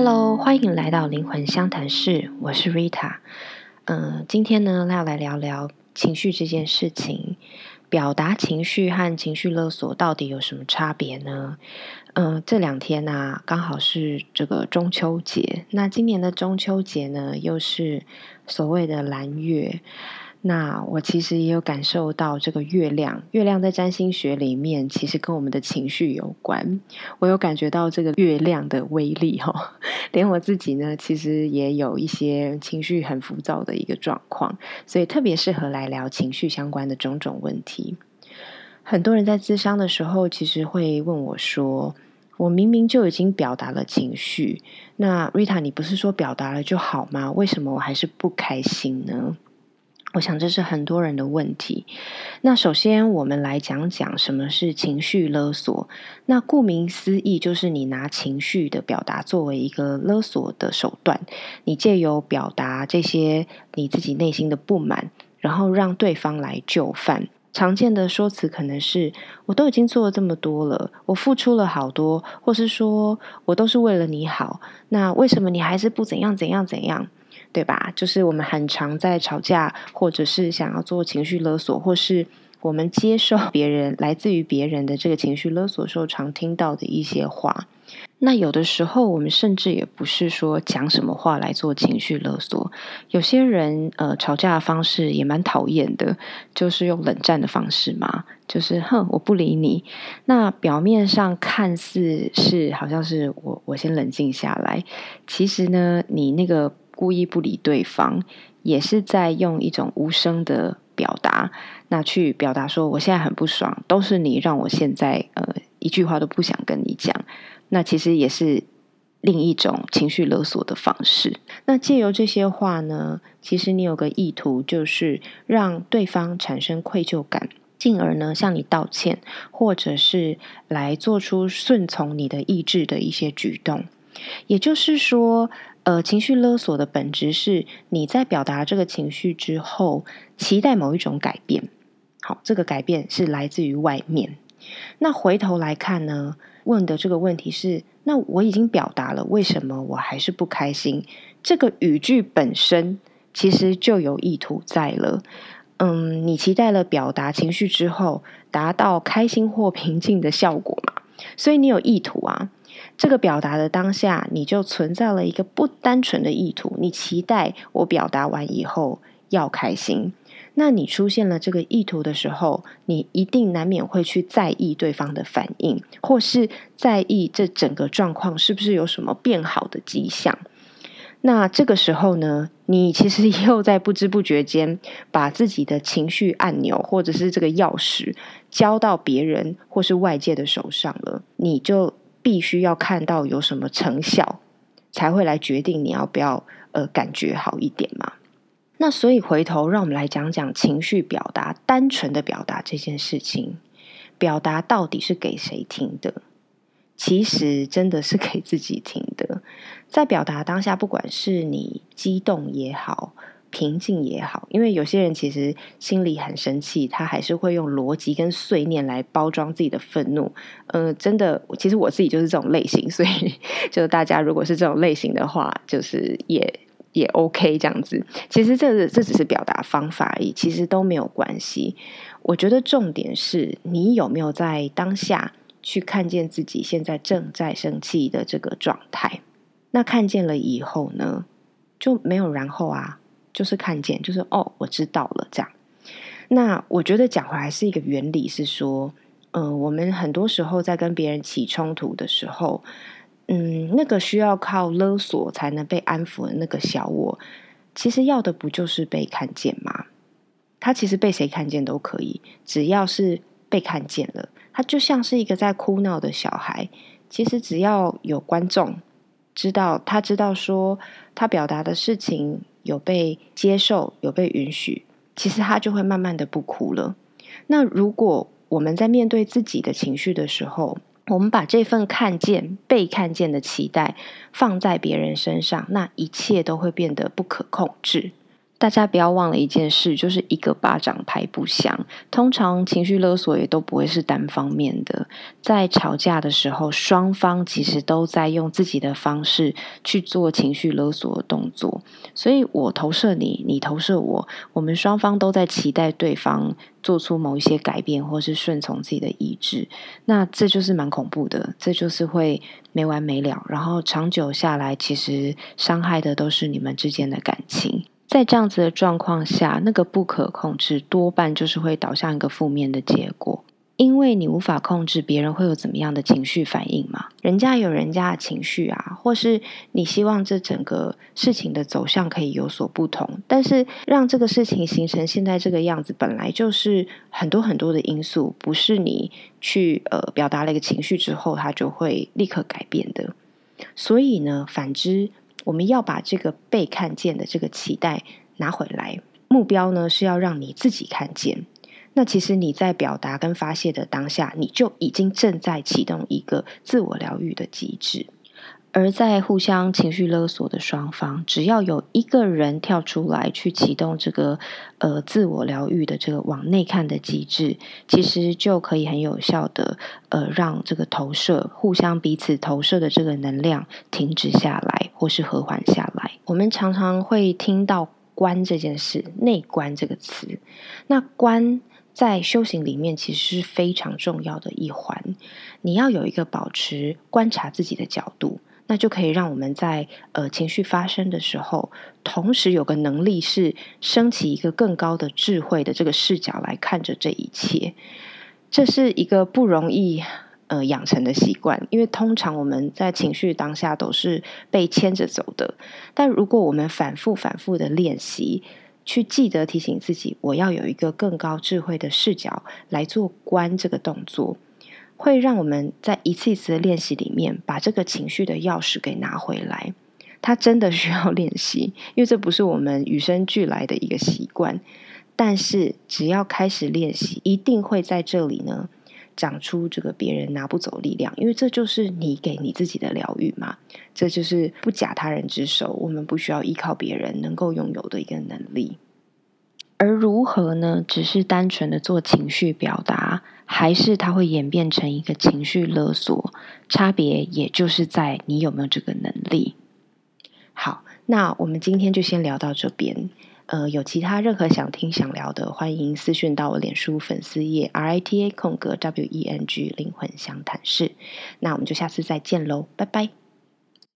Hello，欢迎来到灵魂相谈室，我是 Rita。嗯，今天呢，要来聊聊情绪这件事情。表达情绪和情绪勒索到底有什么差别呢？嗯，这两天呢，刚好是这个中秋节。那今年的中秋节呢，又是所谓的蓝月。那我其实也有感受到这个月亮，月亮在占星学里面其实跟我们的情绪有关。我有感觉到这个月亮的威力哈，连我自己呢，其实也有一些情绪很浮躁的一个状况，所以特别适合来聊情绪相关的种种问题。很多人在咨商的时候，其实会问我说：“我明明就已经表达了情绪，那 Rita，你不是说表达了就好吗？为什么我还是不开心呢？”我想这是很多人的问题。那首先，我们来讲讲什么是情绪勒索。那顾名思义，就是你拿情绪的表达作为一个勒索的手段，你借由表达这些你自己内心的不满，然后让对方来就范。常见的说辞可能是：“我都已经做了这么多了，我付出了好多，或是说我都是为了你好，那为什么你还是不怎样怎样怎样？”对吧？就是我们很常在吵架，或者是想要做情绪勒索，或是我们接受别人来自于别人的这个情绪勒索时候，常听到的一些话。那有的时候，我们甚至也不是说讲什么话来做情绪勒索。有些人呃，吵架的方式也蛮讨厌的，就是用冷战的方式嘛，就是哼，我不理你。那表面上看似是好像是我我先冷静下来，其实呢，你那个。故意不理对方，也是在用一种无声的表达，那去表达说我现在很不爽，都是你让我现在呃一句话都不想跟你讲。那其实也是另一种情绪勒索的方式。那借由这些话呢，其实你有个意图，就是让对方产生愧疚感，进而呢向你道歉，或者是来做出顺从你的意志的一些举动。也就是说。呃，情绪勒索的本质是你在表达这个情绪之后，期待某一种改变。好，这个改变是来自于外面。那回头来看呢，问的这个问题是：那我已经表达了，为什么我还是不开心？这个语句本身其实就有意图在了。嗯，你期待了表达情绪之后，达到开心或平静的效果嘛？所以你有意图啊。这个表达的当下，你就存在了一个不单纯的意图。你期待我表达完以后要开心，那你出现了这个意图的时候，你一定难免会去在意对方的反应，或是在意这整个状况是不是有什么变好的迹象。那这个时候呢，你其实又在不知不觉间把自己的情绪按钮或者是这个钥匙交到别人或是外界的手上了，你就。必须要看到有什么成效，才会来决定你要不要呃感觉好一点嘛。那所以回头让我们来讲讲情绪表达，单纯的表达这件事情，表达到底是给谁听的？其实真的是给自己听的。在表达当下，不管是你激动也好。平静也好，因为有些人其实心里很生气，他还是会用逻辑跟碎念来包装自己的愤怒。嗯，真的，其实我自己就是这种类型，所以就大家如果是这种类型的话，就是也也 OK 这样子。其实这这只是表达方法而已，其实都没有关系。我觉得重点是你有没有在当下去看见自己现在正在生气的这个状态。那看见了以后呢，就没有然后啊。就是看见，就是哦，我知道了，这样。那我觉得讲回来是一个原理，是说，嗯，我们很多时候在跟别人起冲突的时候，嗯，那个需要靠勒索才能被安抚的那个小我，其实要的不就是被看见吗？他其实被谁看见都可以，只要是被看见了，他就像是一个在哭闹的小孩。其实只要有观众知道，他知道说他表达的事情。有被接受，有被允许，其实他就会慢慢的不哭了。那如果我们在面对自己的情绪的时候，我们把这份看见、被看见的期待放在别人身上，那一切都会变得不可控制。大家不要忘了一件事，就是一个巴掌拍不响。通常情绪勒索也都不会是单方面的，在吵架的时候，双方其实都在用自己的方式去做情绪勒索的动作。所以我投射你，你投射我，我们双方都在期待对方做出某一些改变，或是顺从自己的意志。那这就是蛮恐怖的，这就是会没完没了，然后长久下来，其实伤害的都是你们之间的感情。在这样子的状况下，那个不可控制多半就是会导向一个负面的结果，因为你无法控制别人会有怎么样的情绪反应嘛。人家有人家的情绪啊，或是你希望这整个事情的走向可以有所不同，但是让这个事情形成现在这个样子，本来就是很多很多的因素，不是你去呃表达了一个情绪之后，它就会立刻改变的。所以呢，反之。我们要把这个被看见的这个期待拿回来，目标呢是要让你自己看见。那其实你在表达跟发泄的当下，你就已经正在启动一个自我疗愈的机制。而在互相情绪勒索的双方，只要有一个人跳出来去启动这个呃自我疗愈的这个往内看的机制，其实就可以很有效的呃让这个投射互相彼此投射的这个能量停止下来，或是和缓下来。我们常常会听到“观”这件事，“内观”这个词。那“观”在修行里面其实是非常重要的一环。你要有一个保持观察自己的角度。那就可以让我们在呃情绪发生的时候，同时有个能力是升起一个更高的智慧的这个视角来看着这一切。这是一个不容易呃养成的习惯，因为通常我们在情绪当下都是被牵着走的。但如果我们反复反复的练习，去记得提醒自己，我要有一个更高智慧的视角来做观这个动作。会让我们在一次一次的练习里面，把这个情绪的钥匙给拿回来。它真的需要练习，因为这不是我们与生俱来的一个习惯。但是只要开始练习，一定会在这里呢长出这个别人拿不走力量，因为这就是你给你自己的疗愈嘛。这就是不假他人之手，我们不需要依靠别人能够拥有的一个能力。而如何呢？只是单纯的做情绪表达，还是它会演变成一个情绪勒索？差别也就是在你有没有这个能力。好，那我们今天就先聊到这边。呃，有其他任何想听想聊的，欢迎私讯到我脸书粉丝页 R I T A 空格 W E N G 灵魂相谈室。那我们就下次再见喽，拜拜。